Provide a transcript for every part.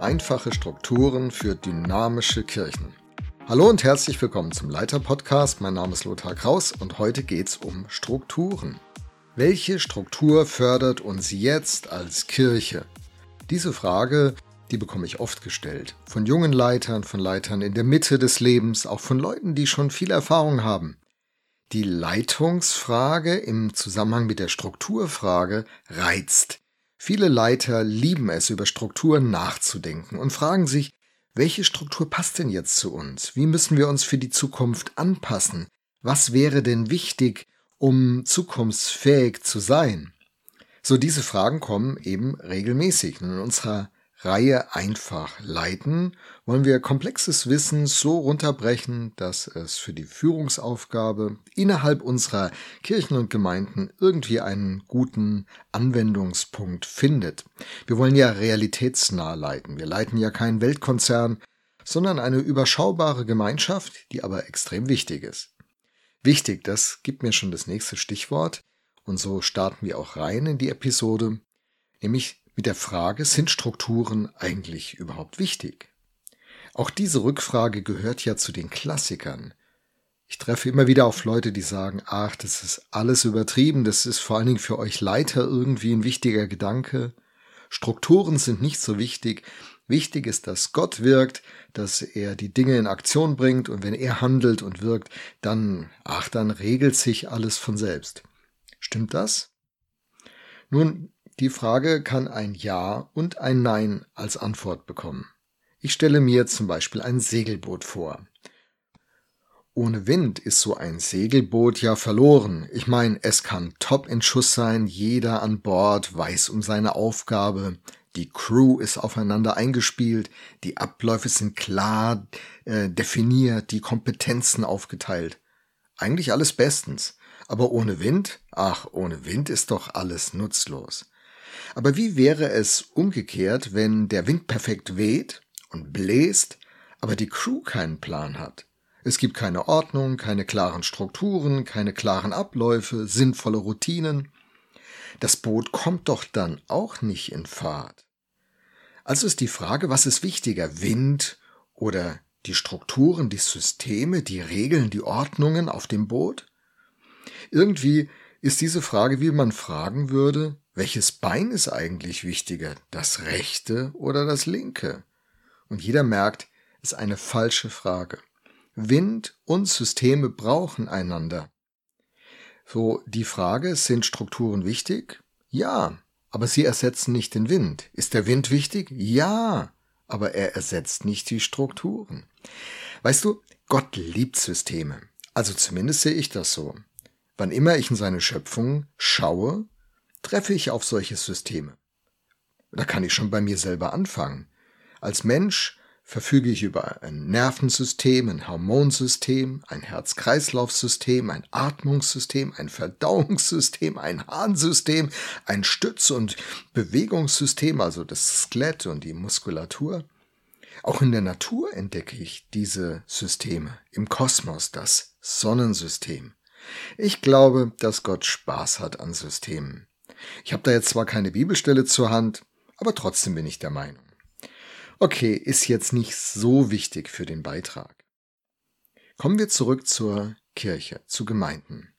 Einfache Strukturen für dynamische Kirchen. Hallo und herzlich willkommen zum Leiter-Podcast. Mein Name ist Lothar Kraus und heute geht es um Strukturen. Welche Struktur fördert uns jetzt als Kirche? Diese Frage, die bekomme ich oft gestellt. Von jungen Leitern, von Leitern in der Mitte des Lebens, auch von Leuten, die schon viel Erfahrung haben. Die Leitungsfrage im Zusammenhang mit der Strukturfrage reizt. Viele Leiter lieben es, über Strukturen nachzudenken und fragen sich, welche Struktur passt denn jetzt zu uns? Wie müssen wir uns für die Zukunft anpassen? Was wäre denn wichtig, um zukunftsfähig zu sein? So diese Fragen kommen eben regelmäßig in unserer Reihe einfach leiten, wollen wir komplexes Wissen so runterbrechen, dass es für die Führungsaufgabe innerhalb unserer Kirchen und Gemeinden irgendwie einen guten Anwendungspunkt findet. Wir wollen ja realitätsnah leiten. Wir leiten ja keinen Weltkonzern, sondern eine überschaubare Gemeinschaft, die aber extrem wichtig ist. Wichtig, das gibt mir schon das nächste Stichwort. Und so starten wir auch rein in die Episode, nämlich mit der Frage, sind Strukturen eigentlich überhaupt wichtig? Auch diese Rückfrage gehört ja zu den Klassikern. Ich treffe immer wieder auf Leute, die sagen, ach, das ist alles übertrieben, das ist vor allen Dingen für euch Leiter irgendwie ein wichtiger Gedanke. Strukturen sind nicht so wichtig. Wichtig ist, dass Gott wirkt, dass er die Dinge in Aktion bringt und wenn er handelt und wirkt, dann, ach, dann regelt sich alles von selbst. Stimmt das? Nun, die Frage kann ein Ja und ein Nein als Antwort bekommen. Ich stelle mir zum Beispiel ein Segelboot vor. Ohne Wind ist so ein Segelboot ja verloren. Ich meine, es kann top in Schuss sein, jeder an Bord weiß um seine Aufgabe, die Crew ist aufeinander eingespielt, die Abläufe sind klar äh, definiert, die Kompetenzen aufgeteilt. Eigentlich alles bestens. Aber ohne Wind? Ach, ohne Wind ist doch alles nutzlos. Aber wie wäre es umgekehrt, wenn der Wind perfekt weht und bläst, aber die Crew keinen Plan hat? Es gibt keine Ordnung, keine klaren Strukturen, keine klaren Abläufe, sinnvolle Routinen. Das Boot kommt doch dann auch nicht in Fahrt. Also ist die Frage, was ist wichtiger, Wind oder die Strukturen, die Systeme, die Regeln, die Ordnungen auf dem Boot? Irgendwie ist diese Frage, wie man fragen würde, welches Bein ist eigentlich wichtiger, das rechte oder das linke? Und jeder merkt, ist eine falsche Frage. Wind und Systeme brauchen einander. So, die Frage, sind Strukturen wichtig? Ja, aber sie ersetzen nicht den Wind. Ist der Wind wichtig? Ja, aber er ersetzt nicht die Strukturen. Weißt du, Gott liebt Systeme. Also zumindest sehe ich das so. Wann immer ich in seine Schöpfung schaue, treffe ich auf solche Systeme. Da kann ich schon bei mir selber anfangen. Als Mensch verfüge ich über ein Nervensystem, ein Hormonsystem, ein Herz-Kreislauf-System, ein Atmungssystem, ein Verdauungssystem, ein Harnsystem, ein Stütz- und Bewegungssystem, also das Skelett und die Muskulatur. Auch in der Natur entdecke ich diese Systeme, im Kosmos das Sonnensystem. Ich glaube, dass Gott Spaß hat an Systemen. Ich habe da jetzt zwar keine Bibelstelle zur Hand, aber trotzdem bin ich der Meinung. Okay, ist jetzt nicht so wichtig für den Beitrag. Kommen wir zurück zur Kirche, zu Gemeinden.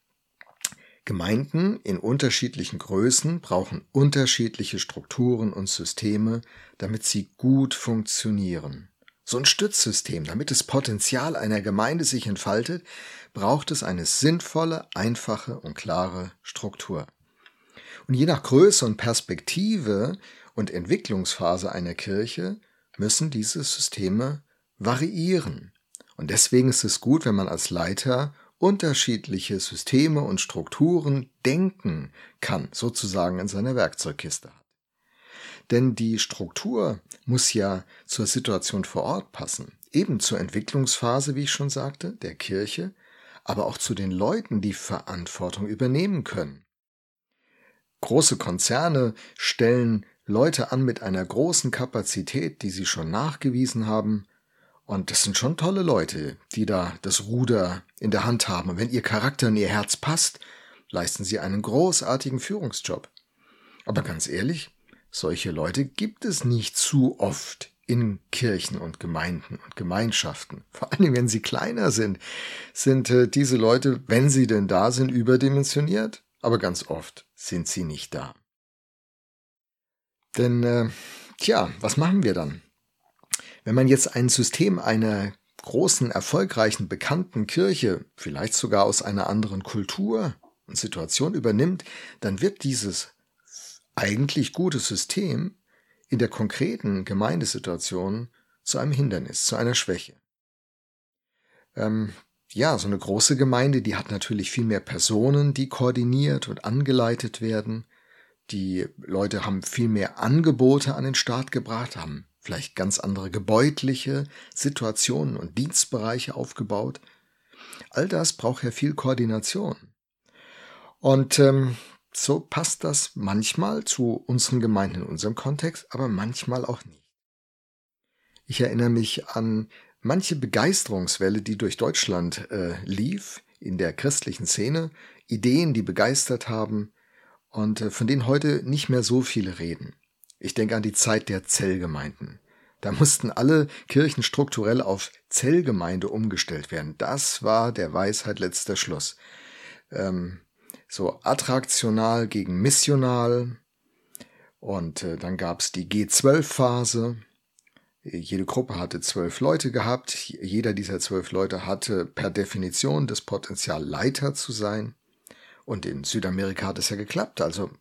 Gemeinden in unterschiedlichen Größen brauchen unterschiedliche Strukturen und Systeme, damit sie gut funktionieren. So ein Stützsystem, damit das Potenzial einer Gemeinde sich entfaltet, braucht es eine sinnvolle, einfache und klare Struktur. Und je nach Größe und Perspektive und Entwicklungsphase einer Kirche müssen diese Systeme variieren. Und deswegen ist es gut, wenn man als Leiter unterschiedliche Systeme und Strukturen denken kann, sozusagen in seiner Werkzeugkiste. Denn die Struktur muss ja zur Situation vor Ort passen, eben zur Entwicklungsphase, wie ich schon sagte, der Kirche, aber auch zu den Leuten, die Verantwortung übernehmen können. Große Konzerne stellen Leute an mit einer großen Kapazität, die sie schon nachgewiesen haben. Und das sind schon tolle Leute, die da das Ruder in der Hand haben. Und wenn ihr Charakter und ihr Herz passt, leisten sie einen großartigen Führungsjob. Aber ganz ehrlich, solche Leute gibt es nicht zu oft in Kirchen und Gemeinden und Gemeinschaften. Vor allem, wenn sie kleiner sind, sind äh, diese Leute, wenn sie denn da sind, überdimensioniert, aber ganz oft sind sie nicht da. Denn, äh, tja, was machen wir dann? Wenn man jetzt ein System einer großen, erfolgreichen, bekannten Kirche, vielleicht sogar aus einer anderen Kultur und Situation übernimmt, dann wird dieses eigentlich gute System in der konkreten Gemeindesituation zu einem Hindernis, zu einer Schwäche. Ähm, ja, so eine große Gemeinde, die hat natürlich viel mehr Personen, die koordiniert und angeleitet werden. Die Leute haben viel mehr Angebote an den Start gebracht, haben vielleicht ganz andere gebäudliche Situationen und Dienstbereiche aufgebaut. All das braucht ja viel Koordination. Und ähm, so passt das manchmal zu unseren Gemeinden in unserem Kontext, aber manchmal auch nicht. Ich erinnere mich an manche Begeisterungswelle, die durch Deutschland äh, lief in der christlichen Szene, Ideen, die begeistert haben und äh, von denen heute nicht mehr so viele reden. Ich denke an die Zeit der Zellgemeinden. Da mussten alle Kirchen strukturell auf Zellgemeinde umgestellt werden. Das war der Weisheit letzter Schluss. Ähm, so attraktional gegen missional. Und äh, dann gab es die G12-Phase. Jede Gruppe hatte zwölf Leute gehabt. Jeder dieser zwölf Leute hatte per Definition das Potenzial, Leiter zu sein. Und in Südamerika hat es ja geklappt, also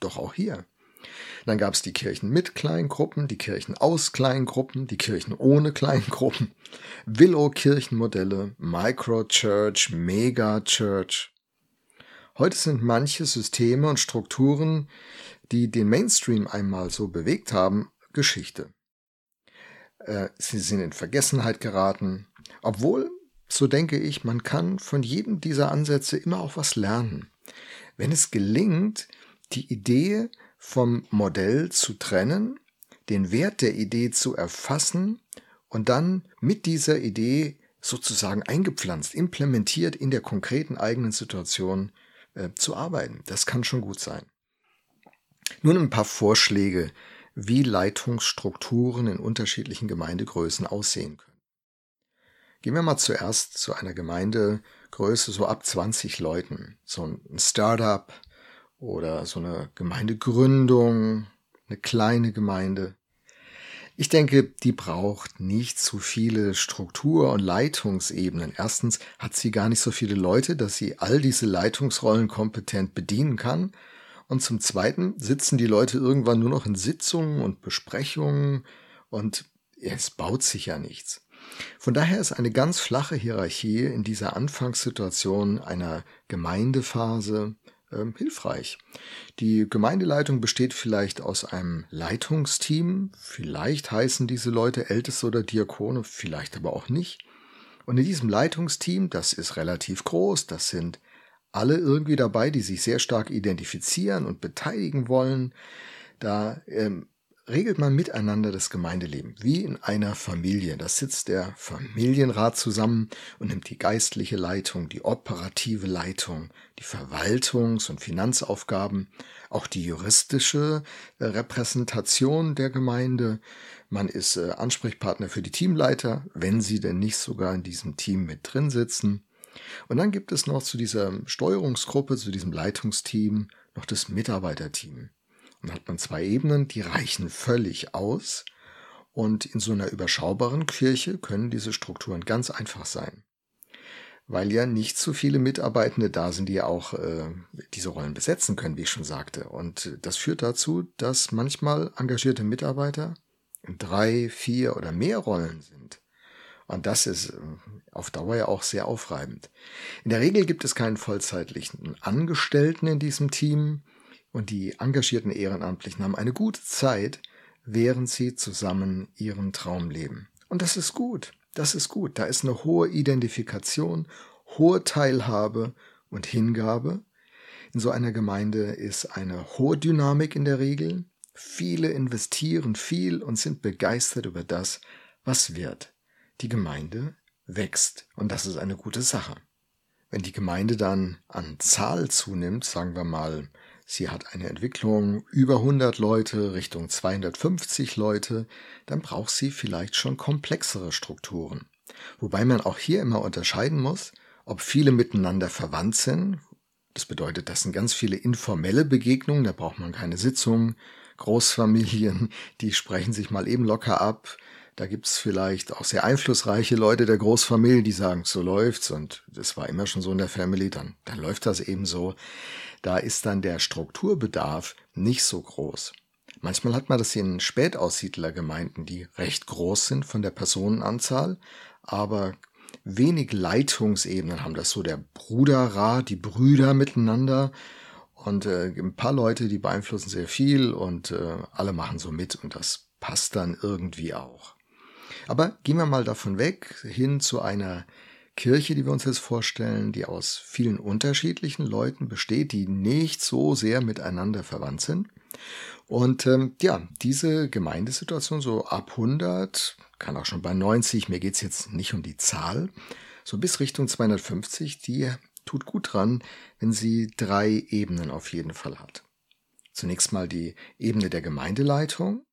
doch auch hier. Dann gab es die Kirchen mit Kleingruppen, die Kirchen aus Kleingruppen, die Kirchen ohne Kleingruppen, Willow-Kirchenmodelle, Microchurch, Megachurch. Heute sind manche Systeme und Strukturen, die den Mainstream einmal so bewegt haben, Geschichte. Äh, sie sind in Vergessenheit geraten, obwohl, so denke ich, man kann von jedem dieser Ansätze immer auch was lernen. Wenn es gelingt, die Idee vom Modell zu trennen, den Wert der Idee zu erfassen und dann mit dieser Idee sozusagen eingepflanzt, implementiert in der konkreten eigenen Situation äh, zu arbeiten. Das kann schon gut sein. Nun ein paar Vorschläge, wie Leitungsstrukturen in unterschiedlichen Gemeindegrößen aussehen können. Gehen wir mal zuerst zu einer Gemeindegröße so ab 20 Leuten. So ein Startup oder so eine Gemeindegründung, eine kleine Gemeinde. Ich denke, die braucht nicht zu viele Struktur- und Leitungsebenen. Erstens hat sie gar nicht so viele Leute, dass sie all diese Leitungsrollen kompetent bedienen kann. Und zum Zweiten sitzen die Leute irgendwann nur noch in Sitzungen und Besprechungen und es baut sich ja nichts. Von daher ist eine ganz flache Hierarchie in dieser Anfangssituation einer Gemeindephase ähm, hilfreich. Die Gemeindeleitung besteht vielleicht aus einem Leitungsteam, vielleicht heißen diese Leute Älteste oder Diakone, vielleicht aber auch nicht. Und in diesem Leitungsteam, das ist relativ groß, das sind alle irgendwie dabei, die sich sehr stark identifizieren und beteiligen wollen. Da ähm, regelt man miteinander das Gemeindeleben, wie in einer Familie. Da sitzt der Familienrat zusammen und nimmt die geistliche Leitung, die operative Leitung, die Verwaltungs- und Finanzaufgaben, auch die juristische äh, Repräsentation der Gemeinde. Man ist äh, Ansprechpartner für die Teamleiter, wenn sie denn nicht sogar in diesem Team mit drin sitzen. Und dann gibt es noch zu dieser Steuerungsgruppe, zu diesem Leitungsteam, noch das Mitarbeiterteam. Dann hat man zwei Ebenen, die reichen völlig aus. Und in so einer überschaubaren Kirche können diese Strukturen ganz einfach sein. Weil ja nicht so viele Mitarbeitende da sind, die ja auch äh, diese Rollen besetzen können, wie ich schon sagte. Und das führt dazu, dass manchmal engagierte Mitarbeiter in drei, vier oder mehr Rollen sind. Und das ist äh, auf Dauer ja auch sehr aufreibend. In der Regel gibt es keinen vollzeitlichen Angestellten in diesem Team. Und die engagierten Ehrenamtlichen haben eine gute Zeit, während sie zusammen ihren Traum leben. Und das ist gut. Das ist gut. Da ist eine hohe Identifikation, hohe Teilhabe und Hingabe. In so einer Gemeinde ist eine hohe Dynamik in der Regel. Viele investieren viel und sind begeistert über das, was wird. Die Gemeinde wächst und das ist eine gute Sache. Wenn die Gemeinde dann an Zahl zunimmt, sagen wir mal sie hat eine Entwicklung über 100 Leute Richtung 250 Leute, dann braucht sie vielleicht schon komplexere Strukturen. Wobei man auch hier immer unterscheiden muss, ob viele miteinander verwandt sind. Das bedeutet, das sind ganz viele informelle Begegnungen, da braucht man keine Sitzungen, Großfamilien, die sprechen sich mal eben locker ab. Da gibt's vielleicht auch sehr einflussreiche Leute der Großfamilie, die sagen, so läuft's und das war immer schon so in der Family, dann, dann läuft das eben so. Da ist dann der Strukturbedarf nicht so groß. Manchmal hat man das in Spätaussiedlergemeinden, die recht groß sind von der Personenanzahl, aber wenig Leitungsebenen haben. Das so der Bruderrat, die Brüder miteinander und äh, ein paar Leute, die beeinflussen sehr viel und äh, alle machen so mit und das passt dann irgendwie auch. Aber gehen wir mal davon weg hin zu einer Kirche, die wir uns jetzt vorstellen, die aus vielen unterschiedlichen Leuten besteht, die nicht so sehr miteinander verwandt sind. Und ähm, ja, diese Gemeindesituation so ab 100, kann auch schon bei 90, mir geht's jetzt nicht um die Zahl, so bis Richtung 250, die tut gut dran, wenn sie drei Ebenen auf jeden Fall hat. Zunächst mal die Ebene der Gemeindeleitung,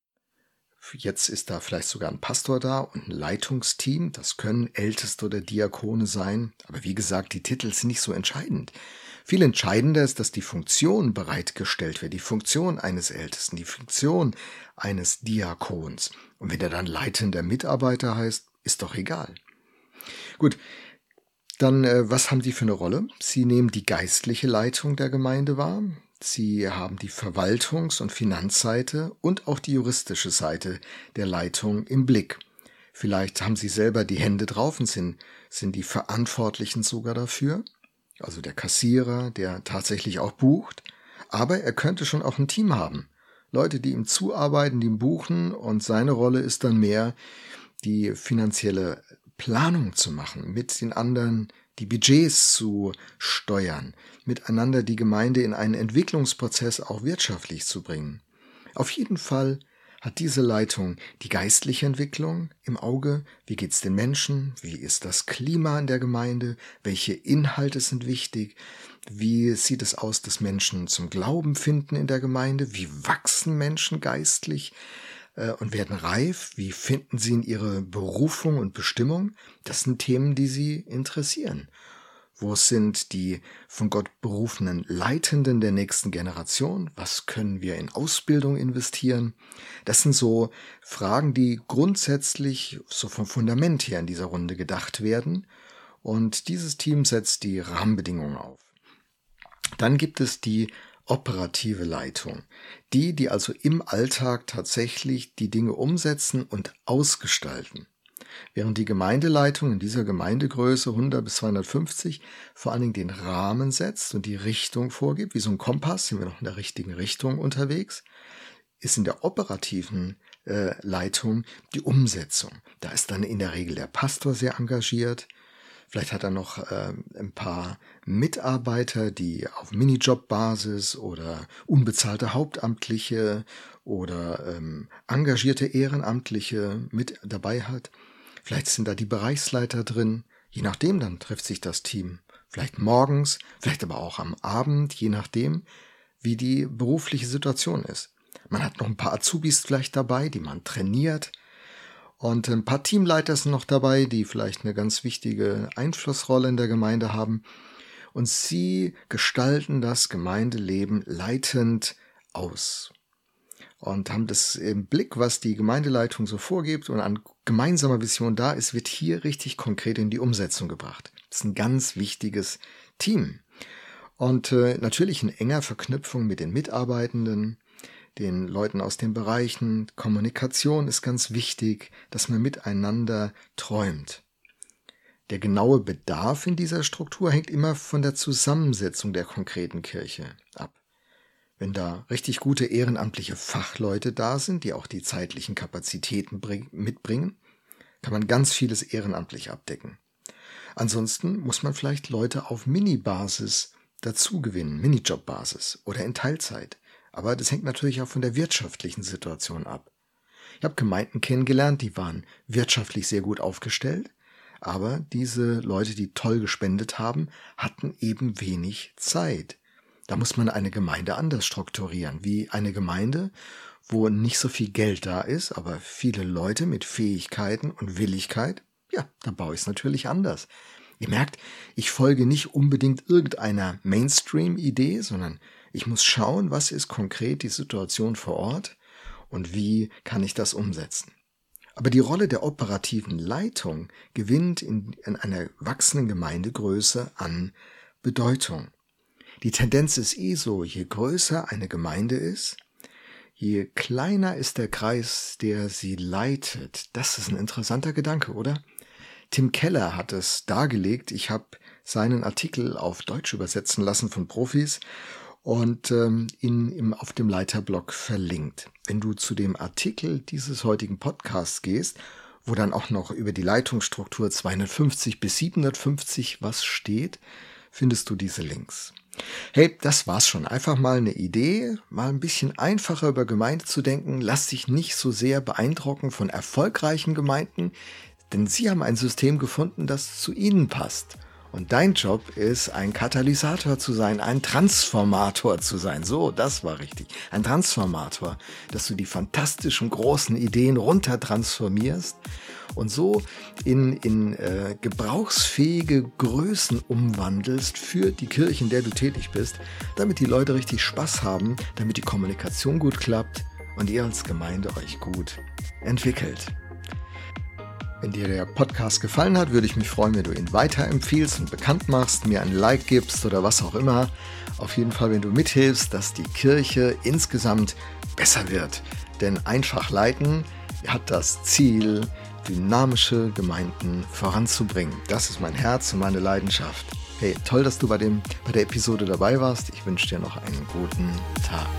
Jetzt ist da vielleicht sogar ein Pastor da und ein Leitungsteam. Das können Älteste oder Diakone sein. Aber wie gesagt, die Titel sind nicht so entscheidend. Viel entscheidender ist, dass die Funktion bereitgestellt wird. Die Funktion eines Ältesten, die Funktion eines Diakons. Und wenn der dann leitender Mitarbeiter heißt, ist doch egal. Gut. Dann, äh, was haben die für eine Rolle? Sie nehmen die geistliche Leitung der Gemeinde wahr. Sie haben die Verwaltungs- und Finanzseite und auch die juristische Seite der Leitung im Blick. Vielleicht haben Sie selber die Hände drauf und sind, sind die Verantwortlichen sogar dafür. Also der Kassierer, der tatsächlich auch bucht. Aber er könnte schon auch ein Team haben. Leute, die ihm zuarbeiten, die ihm buchen und seine Rolle ist dann mehr, die finanzielle Planung zu machen mit den anderen die Budgets zu steuern, miteinander die Gemeinde in einen Entwicklungsprozess auch wirtschaftlich zu bringen. Auf jeden Fall hat diese Leitung die geistliche Entwicklung im Auge. Wie geht's den Menschen? Wie ist das Klima in der Gemeinde? Welche Inhalte sind wichtig? Wie sieht es aus, dass Menschen zum Glauben finden in der Gemeinde? Wie wachsen Menschen geistlich? Äh, und werden reif? Wie finden sie in ihre Berufung und Bestimmung? Das sind Themen, die sie interessieren. Wo sind die von Gott berufenen Leitenden der nächsten Generation? Was können wir in Ausbildung investieren? Das sind so Fragen, die grundsätzlich so vom Fundament her in dieser Runde gedacht werden. Und dieses Team setzt die Rahmenbedingungen auf. Dann gibt es die operative Leitung. Die, die also im Alltag tatsächlich die Dinge umsetzen und ausgestalten. Während die Gemeindeleitung in dieser Gemeindegröße 100 bis 250 vor allen Dingen den Rahmen setzt und die Richtung vorgibt, wie so ein Kompass, sind wir noch in der richtigen Richtung unterwegs, ist in der operativen äh, Leitung die Umsetzung. Da ist dann in der Regel der Pastor sehr engagiert, Vielleicht hat er noch äh, ein paar Mitarbeiter, die auf Minijob-Basis oder unbezahlte Hauptamtliche oder ähm, engagierte Ehrenamtliche mit dabei hat. Vielleicht sind da die Bereichsleiter drin. Je nachdem, dann trifft sich das Team. Vielleicht morgens, vielleicht aber auch am Abend, je nachdem, wie die berufliche Situation ist. Man hat noch ein paar Azubis vielleicht dabei, die man trainiert und ein paar Teamleiter sind noch dabei, die vielleicht eine ganz wichtige Einflussrolle in der Gemeinde haben. Und sie gestalten das Gemeindeleben leitend aus. Und haben das im Blick, was die Gemeindeleitung so vorgibt und an gemeinsamer Vision da ist, wird hier richtig konkret in die Umsetzung gebracht. Das ist ein ganz wichtiges Team. Und äh, natürlich in enger Verknüpfung mit den Mitarbeitenden, den Leuten aus den Bereichen. Kommunikation ist ganz wichtig, dass man miteinander träumt. Der genaue Bedarf in dieser Struktur hängt immer von der Zusammensetzung der konkreten Kirche ab. Wenn da richtig gute ehrenamtliche Fachleute da sind, die auch die zeitlichen Kapazitäten mitbringen, kann man ganz vieles ehrenamtlich abdecken. Ansonsten muss man vielleicht Leute auf Mini-Basis dazu gewinnen, Minijob-Basis oder in Teilzeit. Aber das hängt natürlich auch von der wirtschaftlichen Situation ab. Ich habe Gemeinden kennengelernt, die waren wirtschaftlich sehr gut aufgestellt, aber diese Leute, die toll gespendet haben, hatten eben wenig Zeit. Da muss man eine Gemeinde anders strukturieren, wie eine Gemeinde, wo nicht so viel Geld da ist, aber viele Leute mit Fähigkeiten und Willigkeit. Ja, da baue ich es natürlich anders. Ihr merkt, ich folge nicht unbedingt irgendeiner Mainstream-Idee, sondern ich muss schauen, was ist konkret die Situation vor Ort und wie kann ich das umsetzen. Aber die Rolle der operativen Leitung gewinnt in, in einer wachsenden Gemeindegröße an Bedeutung. Die Tendenz ist eh so, je größer eine Gemeinde ist, je kleiner ist der Kreis, der sie leitet. Das ist ein interessanter Gedanke, oder? Tim Keller hat es dargelegt. Ich habe seinen Artikel auf Deutsch übersetzen lassen von Profis und ähm, ihn im, auf dem Leiterblog verlinkt. Wenn du zu dem Artikel dieses heutigen Podcasts gehst, wo dann auch noch über die Leitungsstruktur 250 bis 750 was steht, findest du diese Links. Hey, das war's schon. Einfach mal eine Idee, mal ein bisschen einfacher über Gemeinde zu denken. Lass dich nicht so sehr beeindrucken von erfolgreichen Gemeinden, denn sie haben ein System gefunden, das zu ihnen passt. Und dein Job ist, ein Katalysator zu sein, ein Transformator zu sein. So, das war richtig. Ein Transformator, dass du die fantastischen großen Ideen runtertransformierst und so in, in äh, gebrauchsfähige Größen umwandelst für die Kirche, in der du tätig bist, damit die Leute richtig Spaß haben, damit die Kommunikation gut klappt und ihr als Gemeinde euch gut entwickelt. Wenn dir der Podcast gefallen hat, würde ich mich freuen, wenn du ihn weiterempfiehlst und bekannt machst, mir ein Like gibst oder was auch immer. Auf jeden Fall, wenn du mithilfst, dass die Kirche insgesamt besser wird. Denn einfach leiten hat das Ziel, dynamische Gemeinden voranzubringen. Das ist mein Herz und meine Leidenschaft. Hey, toll, dass du bei, dem, bei der Episode dabei warst. Ich wünsche dir noch einen guten Tag.